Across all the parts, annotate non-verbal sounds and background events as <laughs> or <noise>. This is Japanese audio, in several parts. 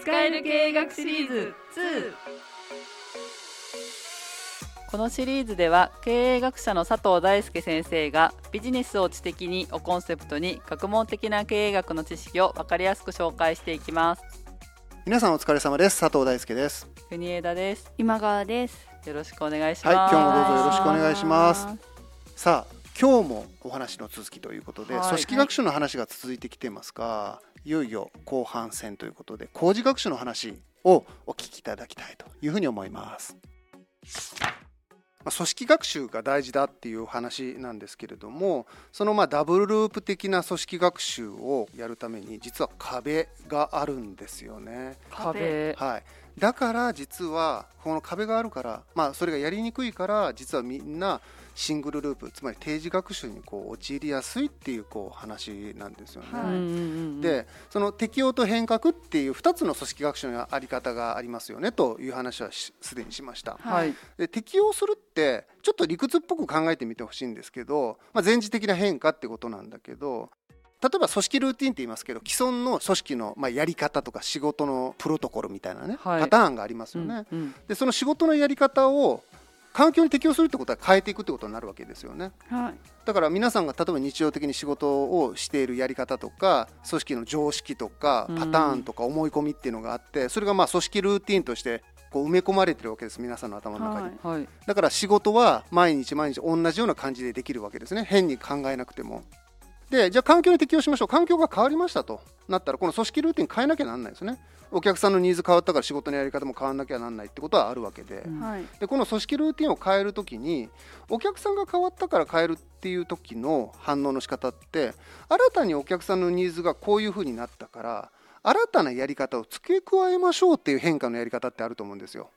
使える経営学シリーズ。2このシリーズでは経営学者の佐藤大輔先生がビジネスを知的にをコンセプトに学問的な経営学の知識を分かりやすく紹介していきます。皆さんお疲れ様です。佐藤大輔です。国枝です。今川です。よろしくお願いします。はい今日もどうぞよろしくお願いします。さあ今日もお話の続きということで、はい。組織学習の話が続いてきてますが、い、よいよ後半戦ということで工事学習の話をお聞きいただきたいというふうに思います。まあ組織学習が大事だっていう話なんですけれどもそのまあダブルループ的な組織学習をやるために実は壁があるんですよね。壁はい、だから実はこの壁があるから、まあ、それがやりにくいから実はみんなシングルループつまり定時学習にこう陥りやすいっていうこう話なんですよね。はいでその適応と変革っていう2つの組織学習のあり方がありますよねという話はしすでにしました。はいで適応するってちょっと理屈っぽく考えてみてほしいんですけど、まあ、前時的な変化ってことなんだけど例えば組織ルーティンって言いますけど既存の組織のまあやり方とか仕事のプロトコルみたいなね、はい。パターンがありますよね。うんうん。でその仕事のやり方を環境に適応するってことは変えていくってことになるわけですよね。はい。だから皆さんが例えば日常的に仕事をしているやり方とか組織の常識とかうん。パターンとか思い込みっていうのがあってそれがまあ組織ルーティンとしてこう埋め込まれてるわけです皆さんの頭の中に、はいはい。だから仕事は毎日毎日同じような感じでできるわけですね。変に考えなくてもでじゃあ環境に適応しましょう。環境が変わりましたとなったらこの組織ルーティン変えなきゃなんないですね。お客さんのニーズ変わったから仕事のやり方も変わらなきゃなんないってことはあるわけで、うん。はい。でこの組織ルーティンを変えるときにお客さんが変わったから変えるっていう時の反応の仕方って新たにお客さんのニーズがこういうふうになったから新たなやり方を付け加えましょうっていう変化のやり方ってあると思うんですよ。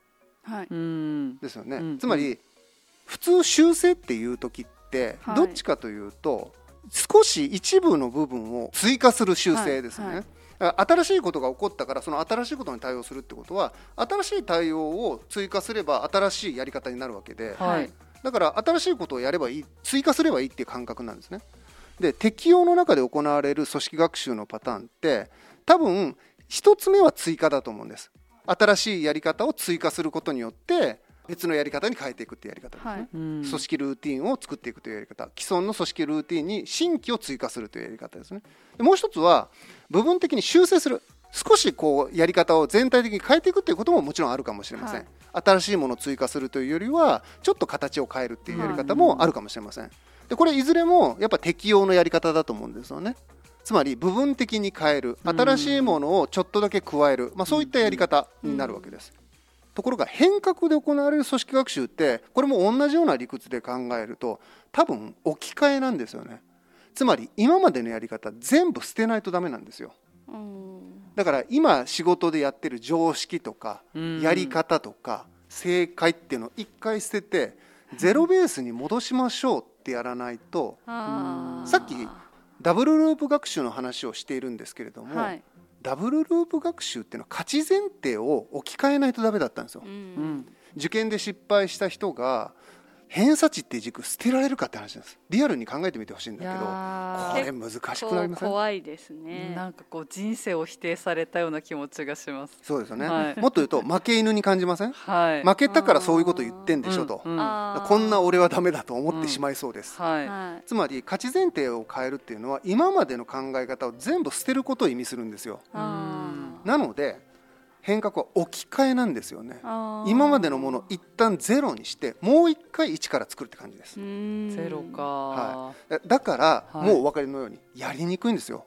はい。うん。ですよね。うん。つまり普通修正っていう時ってはい。どっちかというと、少し一部の部分を追加する修正ですね。はいはい新しいことが起こったからその新しいことに対応するってことは新しい対応を追加すれば新しいやり方になるわけで、はいだから新しいことをやればいい追加すればいいっていう感覚なんですね。で適用の中で行われる組織学習のパターンって多分一つ目は追加だと思うんです。新しいやり方を追加することによって別のやり方に変えていくっていうやり方ですね。はい。うん。組織ルーティンを作っていくというやり方。既存の組織ルーティンに新規を追加するというやり方ですね。でもう一つは部分的に修正する。少しこうやり方を全体的に変えていくということももちろんあるかもしれません、はい。新しいものを追加するというよりはちょっと形を変えるっていうやり方もあるかもしれません。でこれいずれもやっぱ適用のやり方だと思うんですよね。つまり部分的に変える。新しいものをちょっとだけ加える、まあ、そういったやり方になるわけです、ところが変革で行われる組織学習ってこれも同じような理屈で考えると多分置き換えなんですよね。つまり今までのやり方全部捨てないとダメなんですよ。うん。だから今仕事でやってる常識とかうん。やり方とか正解っていうのを一回捨ててゼロベースに戻しましょうってやらないとさっきダブルループ学習の話をしているんですけれども、はいダブルループ学習っていうのは価値前提を置き換えないとダメだったんですよう。うんん受験で失敗した人が偏差値って軸捨てられるかって話なんです。リアルに考えてみてほしいんいだけどやこれ難しくなりません？怖いですーね。なんかこう人生を否定されたような気持ちがします。そうですよね、はい。もっと言うと負け犬に感じません？はい。負けたからそういうこと言ってんでしょと、うんうん。こんな俺はダメだと思ってしまいそうです、はい。はい。つまり価値前提を変えるっていうのは今までの考え方を全部捨てることを意味するんですよ。なので変革は置き換えなんですよね。今までのものを一旦ゼロにしてもう一回一から作るって感じです。うん。ゼロか、はだだから、はい。もうお分かりのようにやりにくいんですよ。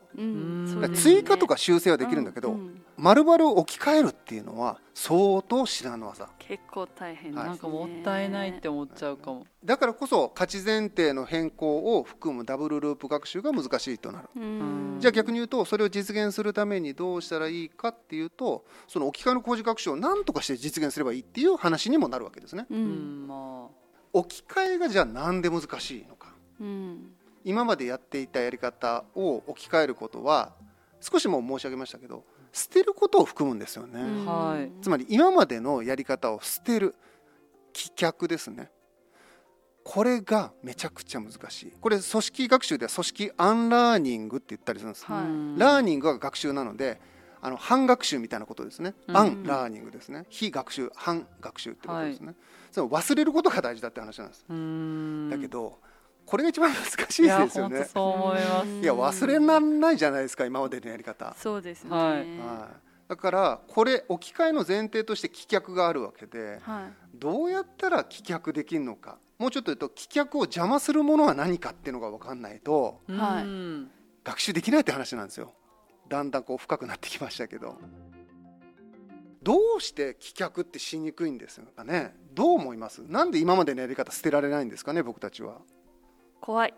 追加とか修正はできるんだけど、うん丸々置き換えるっていうのは相当至難の技。結構大変ですね。なんかもったいないって思っちゃうかも、だからこそ価値前提の変更を含むダブルループ学習が難しいとなる。うん。じゃあ逆に言うとそれを実現するためにどうしたらいいかっていうとその置き換えの工事学習を何とかして実現すればいいっていう話にもなるわけですね。ううん。んま置き換えがじゃあなんで難しいのか。うん今までやっていたやり方を置き換えることは少しも申し上げましたけど捨てることを含むんですよね、うん。はい。つまり今までのやり方を捨てる棄却ですね。これがめちゃくちゃ難しい。これ組織学習では組織アンラーニングって言ったりするんです、はい。うんラーニングが学習なのであの反学習みたいなことですね、うん。アンラーニングですね。非学習反学習ってことですね、その忘れることが大事だって話なんです、うーん。だけどこれが一番難しいですよね。本当そう思います。いや忘れらんないじゃないですか今までのやり方、そうですね。はい。はい、だからこれ置き換えの前提として棄却があるわけではい。どうやったら棄却できるのか。もうちょっと言うと棄却を邪魔するものは何かっていうのが分かんないとはい。うん学習できないって話なんですよ。だんだんこう深くなってきましたけど。どうして棄却ってしにくいんですかね。どう思います？なんで今までのやり方捨てられないんですかね僕たちは怖い。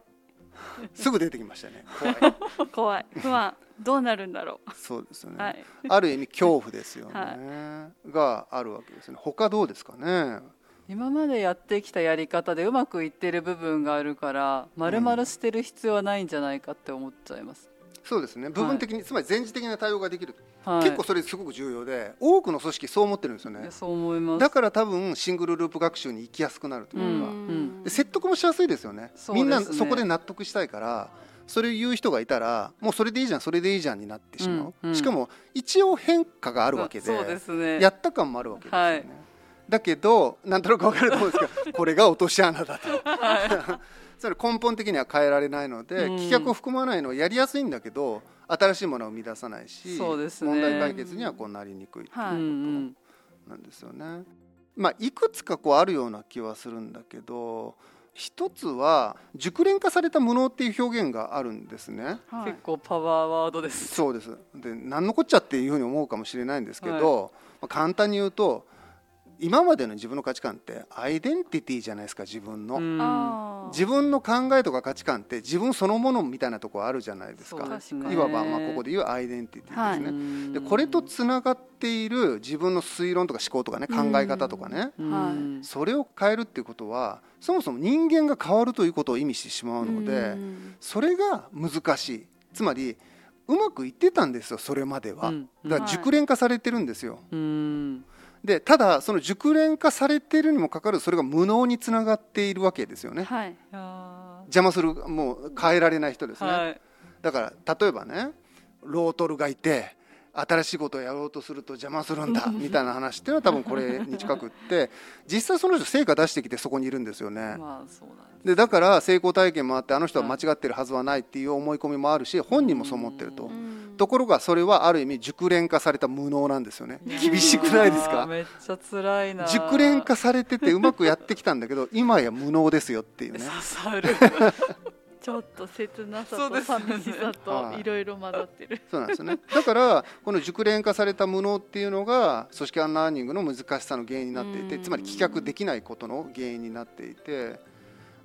すぐ出てきましたね怖い怖い。<laughs> 不安。どうなるんだろそうですよね、う。はい。ある意味恐怖ですよね、はがあるわけですね他どうですかね？今までやってきたやり方でうまくいってる部分があるから丸々捨てる必要はないんじゃないかって思っちゃいます、そうですね。部分的に、つまり前置的な対応ができる、はい、結構それすごく重要で多くの組織そう思ってるんですよね。そう思います。だから多分シングルループ学習に行きやすくなるというか、ん。で説得もしやすいですよね。ね。みんなそこで納得したいからそれを言う人がいたらもうそれでいいじゃんそれでいいじゃんになってしまう、うんうん。しかも一応変化があるわけでね。やった感もあるわけですよね、はい。だけどなんとなく分かると思うんですけどこれが落とし穴だとそれ根本的には変えられないので、うん棄却を含まないのはやりやすいんだけど新しいものを生み出さないし、そうですね問題解決にはこうなりにくいっていうはいうんうんなんですよね。まあ、いくつかこうあるような気はするんだけど一つは熟練化された無能っていう表現があるんですね。はい結。構パワーワードですそうですで何のこっちゃっていうふうに思うかもしれないんですけど、まあ簡単に言うと今までの自分の価値観ってアイデンティティじゃないですか自分の。自分の考えとか価値観って自分そのものみたいなところあるじゃないですか。いわばまあここで言うアイデンティティですね、うん。でこれとつながっている自分の推論とか思考とかね考え方とかね、それを変えるっていうことはそもそも人間が変わるということを意味してしまうのでうん。それが難しい。つまりうまくいってたんですよそれまでは、うん。だから熟練化されてるんですよ。うんでただその熟練化されてるにもかかわらずそれが無能につながっているわけですよね。はい。邪魔するもう変えられない人ですね、ーはい。だから例えばねロートルがいて新しいことをやろうとすると邪魔するんだ <laughs> みたいな話っていうのは多分これに近くって実際その人成果出してきてそこにいるんですよね。<laughs> まあそうなんでだから成功体験もあってあの人は間違ってるはずはないっていう思い込みもあるし本人もそう思ってると。うんところがそれはある意味熟練化された無能なんですよね。厳しくないですか？めっちゃ辛いな。熟練化されててうまくやってきたんだけど <laughs> 今や無能ですよっていうね。刺さる。<laughs> ちょっと切なさそうとですよね。寂しさはい。といろいろ混ざってる。そうなんですよね。だからこの熟練化された無能っていうのが組織アンラーニングの難しさの原因になっていてうん。つまり棄却できないことの原因になっていて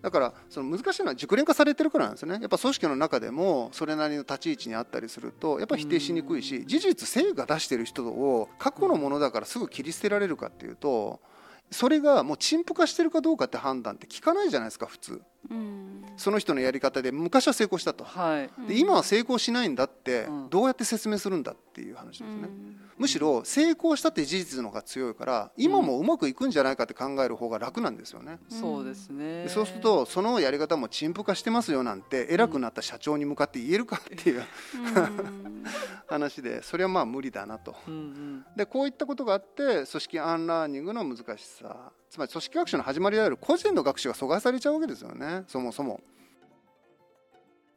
だからその難しいのは熟練化されてるからなんですよねやっぱ組織の中でもそれなりの立ち位置にあったりするとやっぱ否定しにくいし事実成果出してる人を過去のものだからすぐ切り捨てられるかっていうとそれがもう陳腐化してるかどうかって判断って利かないじゃないですか普通うん。その人のやり方で昔は成功したと。はい。で今は成功しないんだってうん。どうやって説明するんだっていう話ですね、うん。むしろ成功したって事実の方が強いから今もうまくいくんじゃないかって考える方が楽なんですよね、そうですね。でそうするとそのやり方も陳腐化してますよなんて偉くなった社長に向かって言えるかっていううん。<laughs> 話でそれはまあ無理だなと。うんうん。でこういったことがあって組織アンラーニングの難しさつまり組織学習の始まりである個人の学習が阻害されちゃうわけですよねそもそも。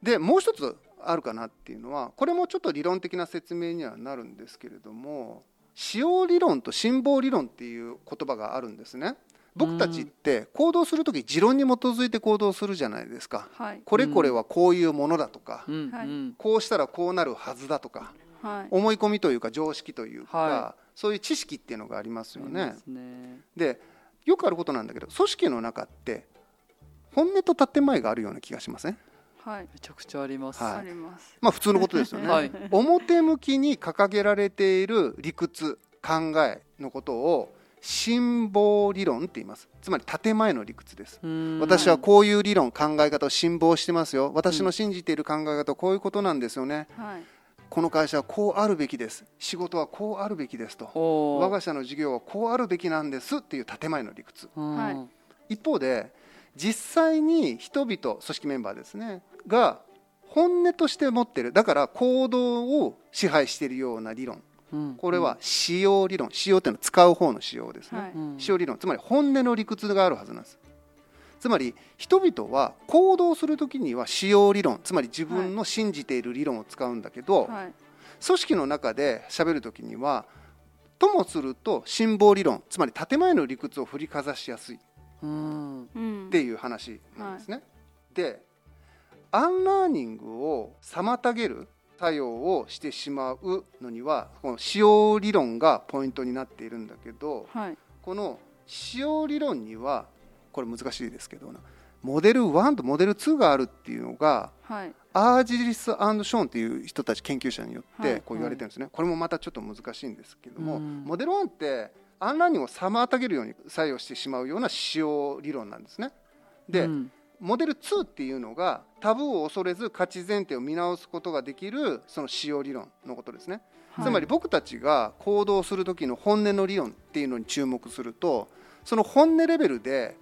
でもう一つあるかなっていうのはこれもちょっと理論的な説明にはなるんですけれども使用理論と辛抱理論っていう言葉があるんですね。僕たちって行動する時持論に基づいて行動するじゃないですか。はい。これこれはこういうものだとか、うん。こうしたらこうなるはずだとかはい。思い込みというか常識というか、はそういう知識っていうのがありますよね。いいで。すね。でよくあることなんだけど組織の中って本音と建前があるような気がしません、はい。めちゃくちゃあります。はい。あります。まあ普通のことですよね、はい。表向きに掲げられている理屈考えのことを辛抱理論って言います。つまり建前の理屈です。うん。私はこういう理論考え方を辛抱してますよ。私の信じている考え方はこういうことなんですよね。はい。この会社はこうあるべきです。仕事はこうあるべきですと。我が社の事業はこうあるべきなんですっていう建前の理屈。一方で実際に人々組織メンバーですね。が本音として持ってる。だから行動を支配しているような理論。うん。これは使用理論。使用っていうのは使う方の使用ですね、はい。うん使用理論。つまり本音の理屈があるはずなんですつまり人々は行動するときには使用理論つまり自分の信じている理論を使うんだけど、はい。組織の中で喋るときにはともすると信奉理論つまり建前の理屈を振りかざしやすいっていう話なんですね。でアンラーニングを妨げる作用をしてしまうのにはこの使用理論がポイントになっているんだけどはい。この使用理論にはこれ難しいですけどモデル1とモデル2があるっていうのがはい。アージリスショーンっていう人たち研究者によっはい。てこう言われてるんですね、これもまたちょっと難しいんですけども、うん。モデル1ってアンラーニングを妨げるように作用してしまうような使用理論なんですね。で、うん。モデル2っていうのがタブーを恐れず価値前提を見直すことができるその使用理論のことですね、はい。つまり僕たちが行動する時の本音の理論っていうのに注目するとその本音レベルで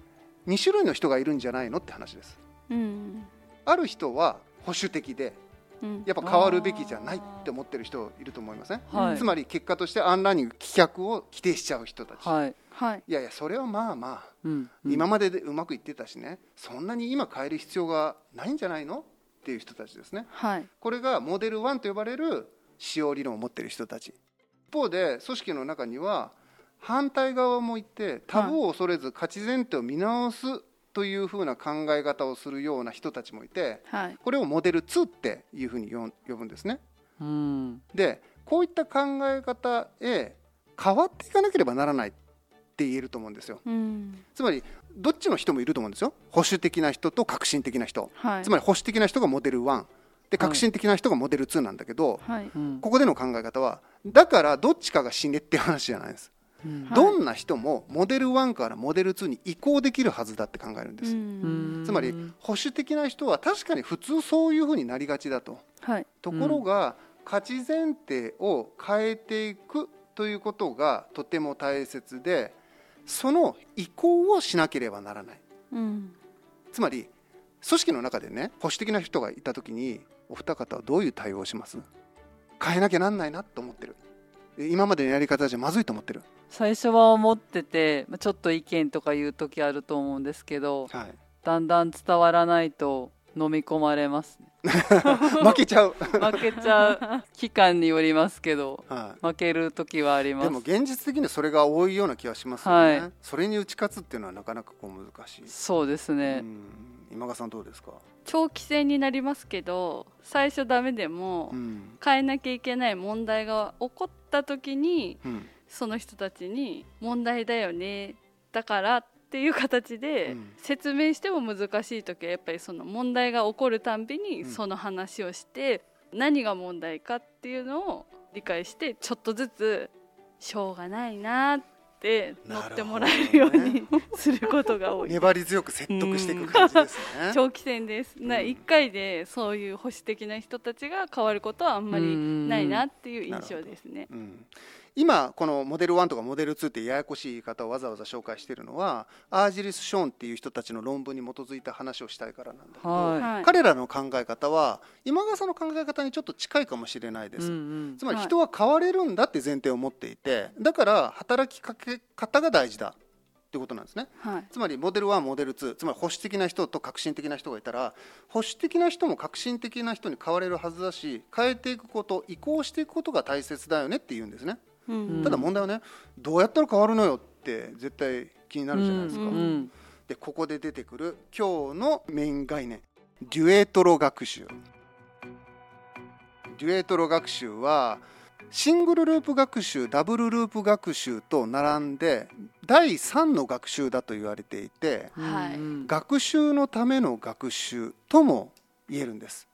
2種類の人がいるんじゃないのって話です。うん。ある人は保守的でうん。やっぱ変わるべきじゃないって思ってる人いると思いません、はい。つまり結果としてアンラーニング棄却を規定しちゃう人たち、はい。はい。いやいやそれはまあまあうん。今まででうまくいってたしね。そんなに今変える必要がないんじゃないのっていう人たちですね。はい。これがモデル1と呼ばれる使用理論を持っている人たち。一方で組織の中には反対側もいてタブーを恐れず価値前提を見直すというふうな考え方をするような人たちもいてはい。これをモデル2っていうふうに呼ぶんですね。うん。でこういった考え方へ変わっていかなければならないって言えると思うんですよ。うん。つまりどっちの人もいると思うんですよ。保守的な人と革新的な人はい。つまり保守的な人がモデル1で革新的な人がモデル2なんだけど、はい。うんここでの考え方はだからどっちかが死ねって話じゃないです、どんな人もモデル1からモデル2に移行できるはずだって考えるんです、うん。つまり保守的な人は確かに普通そういうふうになりがちだと。はいところが、価値前提を変えていくということがとても大切でその移行をしなければならない。うん。つまり組織の中でね保守的な人がいた時にお二方はどういう対応をします？変えなきゃなんないなと思ってる。で今までのやり方じゃまずいと思ってる、最初は思っててまあちょっと意見とか言う時あると思うんですけどはい、だんだん伝わらないと飲み込まれますね。<laughs> 負けちゃう、<laughs> 負けちゃう期間によりますけどは負ける時はありい、ます。でも現実的にそれが多いような気がしますよね、はい。それに打ち勝つっていうのはなかなかこう難しい、そうですうね、ん、今川さんどうですか、長期戦になりますけど最初ダメでもうん。変えなきゃいけない問題が起こった時にうん。その人たちに問題だよねだからっていう形でうん。説明しても難しい時はやっぱりその問題が起こるたんびにうん。その話をして何が問題かっていうのを理解してちょっとずつしょうがないなって乗ってもらえるようにすることが多い。粘り強く説得していく感じですね。長期戦です。なうん1回でそういう保守的な人たちが変わることはあんまりないなっていう印象ですね。うん今このモデル1とかモデル2ってややこしい言い方をわざわざ紹介しているのはアージリス・ショーンっていう人たちの論文に基づいた話をしたいからなんだけど、はい。はい。彼らの考え方は今川さんの考え方にちょっと近いかもしれないです、うんうん。つまりはい。人は変われるんだって前提を持っていてだから働きかけ方が大事だってことなんですね。はい。つまりモデル1モデル2つまり保守的な人と革新的な人がいたら保守的な人も革新的な人に変われるはずだし変えていくこと移行していくことが大切だよねって言うんですね。うんただ問題はねどうやったら変わるのよって絶対気になるじゃないですか、うん。うん。でここで出てくる今日のメイン概念。デュエトロ学習。デュエトロ学習はシングルループ学習ダブルループ学習と並んで第3の学習だと言われていてはい。うん学習のための学習とも言えるんです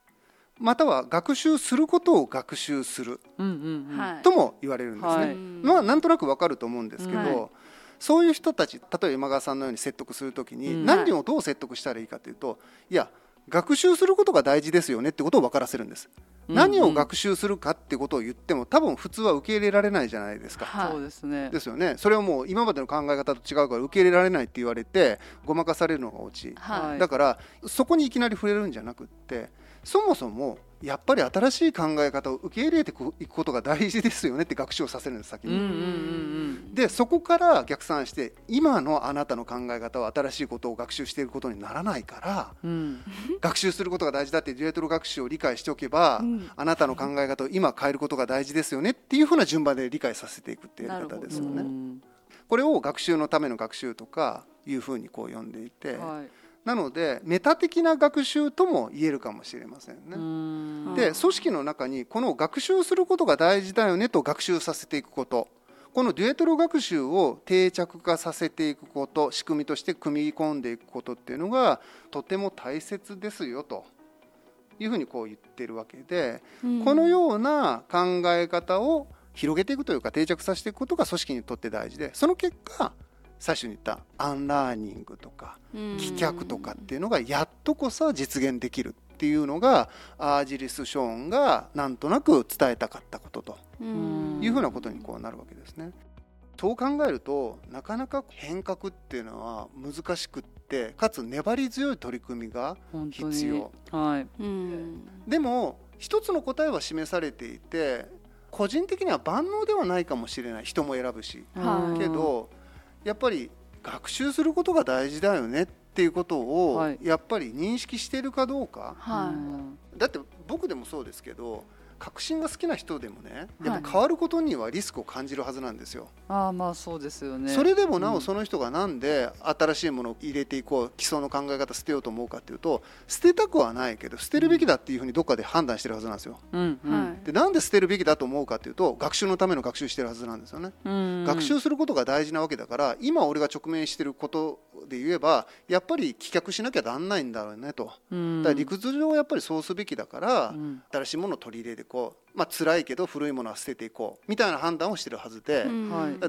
または学習することを学習する。とも言われるんですね、はい。まあなんとなくわかると思うんですけど、はい。そういう人たち例えば今川さんのように説得するときに、うん。何をどう説得したらいいかというといや学習することが大事ですよねってことを分からせるんです、うん何を学習するかってことを言っても多分普通は受け入れられないじゃないですか、はい。そうですね。ですよね。それはもう今までの考え方と違うから受け入れられないって言われてごまかされるのがオチ、はい。だからそこにいきなり触れるんじゃなくってそもそもやっぱり新しい考え方を受け入れていくことが大事ですよねって学習をさせるんです先に。うんうんうんでそこから逆算して今のあなたの考え方は新しいことを学習していることにならないからうん。うん学習することが大事だってデュエットル学習を理解しておけば、うん。あなたの考え方を今変えることが大事ですよねっていうふうな順番で理解させていくっていうやり方ですよね。うん。これを学習のための学習とかいうふうにこう呼んでいて、はい。なのでメタ的な学習とも言えるかもしれませんね。うん。で組織の中にこの学習することが大事だよねと学習させていくことこのデュエトロ学習を定着化させていくこと仕組みとして組み込んでいくことっていうのがとても大切ですよと。いうふうにこう言ってるわけで、うん。このような考え方を広げていくというか定着させていくことが組織にとって大事でその結果最初に言ったアンラーニングとかうん。棄却とかっていうのがやっとこそ実現できるっていうのがアージリス・ショーンがなんとなく伝えたかったこととうん。いうふうなことにこうなるわけですね。そう考えるとなかなか変革っていうのは難しくってかつ粘り強い取り組みが必要。はい。うん。でも一つの答えは示されていて個人的には万能ではないかもしれない。人も選ぶし。はい。けどやっぱり学習することが大事だよねっていうことをはい。やっぱり認識しているかどうか。はだって僕でもそうですけど革新が好きな人でもねやっはい。ぱ変わることにはリスクを感じるはずなんですよ。ああまあそうですよね。それでもなうん。おその人がなんで新しいものを入れていこう基礎の考え方捨てようと思うかっていうと捨てたくはないけど捨てるべきだっていうふうにどっかで判断してるはずなんですよ。うん。うん。はい。でなんで捨てるべきだと思うかっていうと学習のための学習してるはずなんですよね。うん。学習することが大事なわけだから今俺が直面していることで言えばやっぱり棄却しなきゃなんないんだろうねと。うん。だから理屈上やっぱりそうすべきだから、うん。新しいものを取り入れていこうまあ辛いけど古いものは捨てていこうみたいな判断をしてるはずで、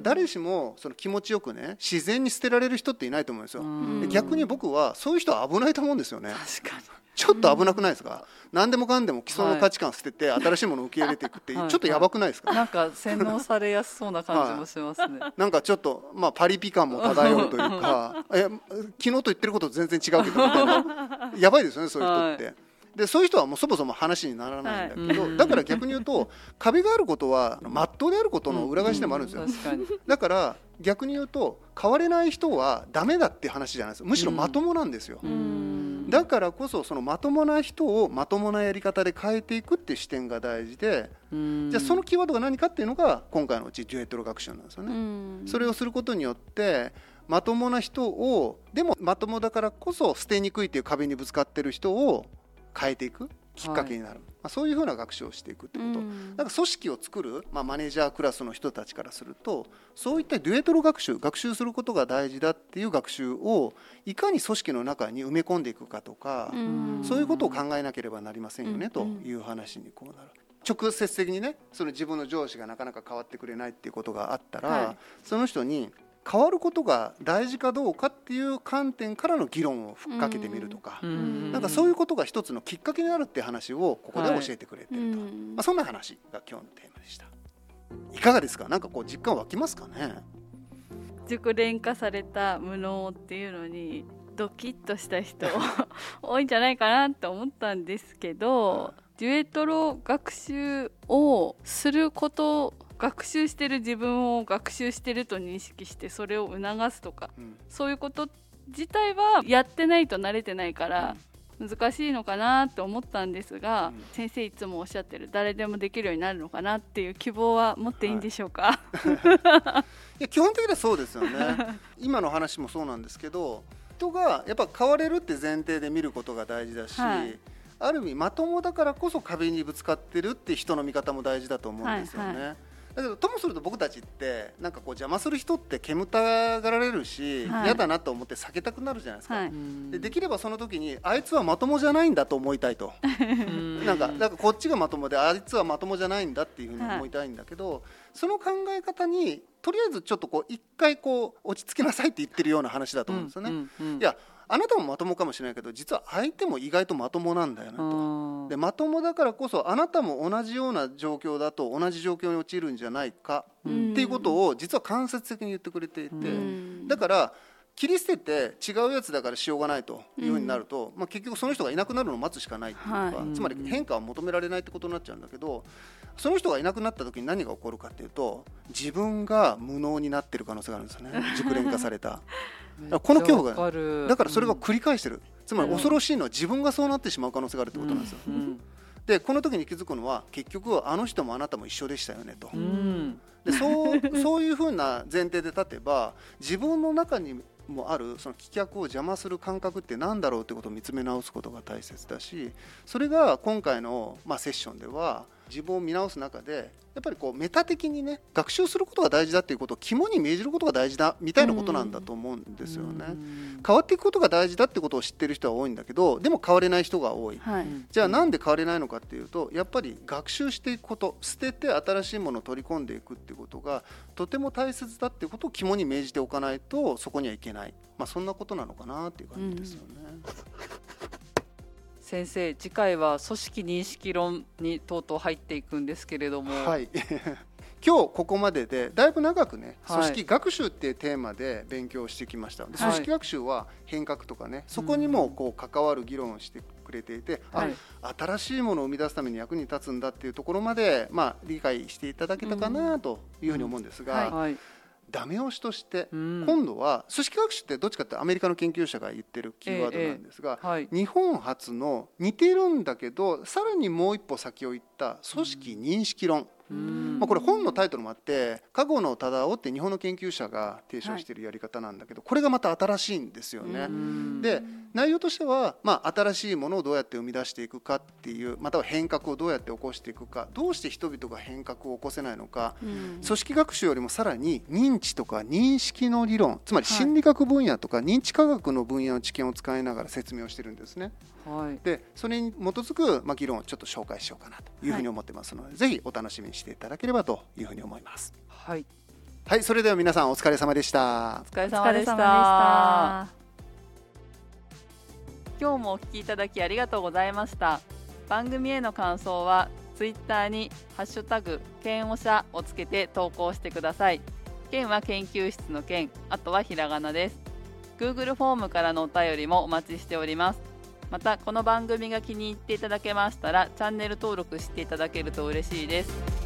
誰しもその気持ちよくね自然に捨てられる人っていないと思うんですよ、うん。で逆に僕はそういう人は危ないと思うんですよね。確かに。ちょっと危なくないですか、何でもかんでも基礎の価値観捨てて新しいものを受け入れていくってち <laughs> はい。ょっとやばくないですか、なんか洗脳されやすそうな感じもしますね。なんかちょっと、まあ、パリピ感も漂うというか <laughs> え昨日と言ってること全然違うけどみたいな。やばいですよねそういう人って。でそういう人はもうそもそも話にならないんだけど、はい。だから逆に言うと壁があることは真っ当であることの裏返しでもあるんですよ、確かに。だから逆に言うと変われない人はダメだって話じゃないです。むしろまともなんですよ、うん。だからこそそのまともな人をまともなやり方で変えていくっていう視点が大事で、うん。じゃあそのキーワードが何かっていうのが今回のうちデュエットの学習なんですよね、うん。それをすることによってまともな人をでもまともだからこそ捨てにくいっていう壁にぶつかってる人を変えていくきっかけになる、まあ、そういうふうな学習をしていくってこと、うん。なんか組織を作る、まあ、マネージャークラスの人たちからするとそういったデュエットの学習学習することが大事だっていう学習をいかに組織の中に埋め込んでいくかとか、うん。そういうことを考えなければなりませんよね、うん。という話にこうなる。直接的にねその自分の上司がなかなか変わってくれないっていうことがあったら、はい。その人に変わることが大事かどうかっていう観点からの議論をふっかけてみるとか、うん。なんかそういうことが一つのきっかけになるっていう話をここで教えてくれてると、うん。まあ、そんな話が今日のテーマでした。いかがですか？なんかこう実感湧きますかね？熟練化された無能っていうのにドキッとした人 <laughs> 多いんじゃないかなって思ったんですけどデュエトロ学習をすること学習してる自分を学習してると認識してそれを促すとかうん。そういうこと自体はやってないと慣れてないから難しいのかなって思ったんですが、うん。先生いつもおっしゃってる誰でもできるようになるのかなっていう希望は持っていいんでしょうか、<laughs> いや基本的にはそうですよね。<laughs> 今の話もそうなんですけど人がやっぱ変われるって前提で見ることが大事だし、はい。ある意味まともだからこそ壁にぶつかってるって人の見方も大事だと思うんですよね。はいはだけどともすると僕たちってなんかこう邪魔する人って煙たがられるし、はい。嫌だなと思って避けたくなるじゃないですか。はい。うんでできればその時にあいつはまともじゃないんだと思いたいと。うん。なんかなんかこっちがまともであいつはまともじゃないんだっていうふうに思いたいんだけど、その考え方にとりあえずちょっとこう一回こう落ち着けなさいって言ってるような話だと思うんですよね。うんうん。いやあなたもまともかもしれないけど実は相手も意外とまともなんだよなと。うん。でまともだからこそあなたも同じような状況だと同じ状況に陥るんじゃないかうんっていうことを実は間接的に言ってくれていて、うん。だから切り捨てて違うやつだからしようがないというふうになると、まあ、結局その人がいなくなるのを待つしかないっていうか、はい。つまり変化は求められないってことになっちゃうんだけどその人がいなくなった時に何が起こるかっていうと自分が無能になってる可能性があるんですよね。熟練化された <laughs> この恐怖がだからそれが繰り返してる、つまりうん。恐ろしいのは自分がそうなってしまう可能性があるってことなんですよ、うん。でこの時に気づくのは結局あの人もあなたも一緒でしたよねと、うん。でそう <laughs> そういうふうな前提で立てば自分の中にもあるその棄却を邪魔する感覚って何だろうってことを見つめ直すことが大切だしそれが今回の、まあ、セッションでは自分を見直す中でやっぱりこうメタ的にね学習することが大事だっていうことを肝に銘じることが大事だみたいなことなんだと思うんですよね。変わっていくことが大事だってことを知ってる人は多いんだけどでも変われない人が多い。はいじゃあなんで変われないのかっていうとやっぱり学習していくこと捨てて新しいものを取り込んでいくっていうことがとても大切だっていうことを肝に銘じておかないとそこにはいけない、まあ、そんなことなのかなっていう感じですよね。先生次回は組織認識論にとうとう入っていくんですけれども、はい。<laughs> 今日ここまででだいぶ長くねはい。組織学習っていうテーマで勉強してきました、ではい。組織学習は変革とかねそこにもこう関わる議論をしてくれていて、はいあ新しいものを生み出すために役に立つんだっていうところまで、まあ、理解していただけたかなというふうに思うんですが、うんはいダメ押しとして、うん。今度は組織学習ってどっちかってアメリカの研究者が言ってるキーワードなんですが、はい。日本初の似てるんだけどさらにもう一歩先を行った組織認識論、うんまあ、これ本のタイトルもあって「加護の忠夫」って日本の研究者が提唱しているやり方なんだけど、これがまた新しいんですよね。うん。で内容としては、まあ、新しいものをどうやって生み出していくかっていうまたは変革をどうやって起こしていくかどうして人々が変革を起こせないのか、うん。組織学習よりもさらに認知とか認識の理論つまり心理学分野とか認知科学の分野の知見を使いながら説明をしてるんですね。はい。でそれに基づく、まあ、議論をちょっと紹介しようかなというふうに思ってますので、ぜひお楽しみにしていただければというふうに思います。はいはいそれでは皆さんお疲れ様でしたお。疲れお様でした疲れ様でした。今日もお聞きいただきありがとうございました番組への感想はツイッターにハッシュタグ剣おしゃをつけて投稿してください剣は研究室の剣あとはひらがなです Google フォームからのお便りもお待ちしておりますまたこの番組が気に入っていただけましたらチャンネル登録していただけると嬉しいです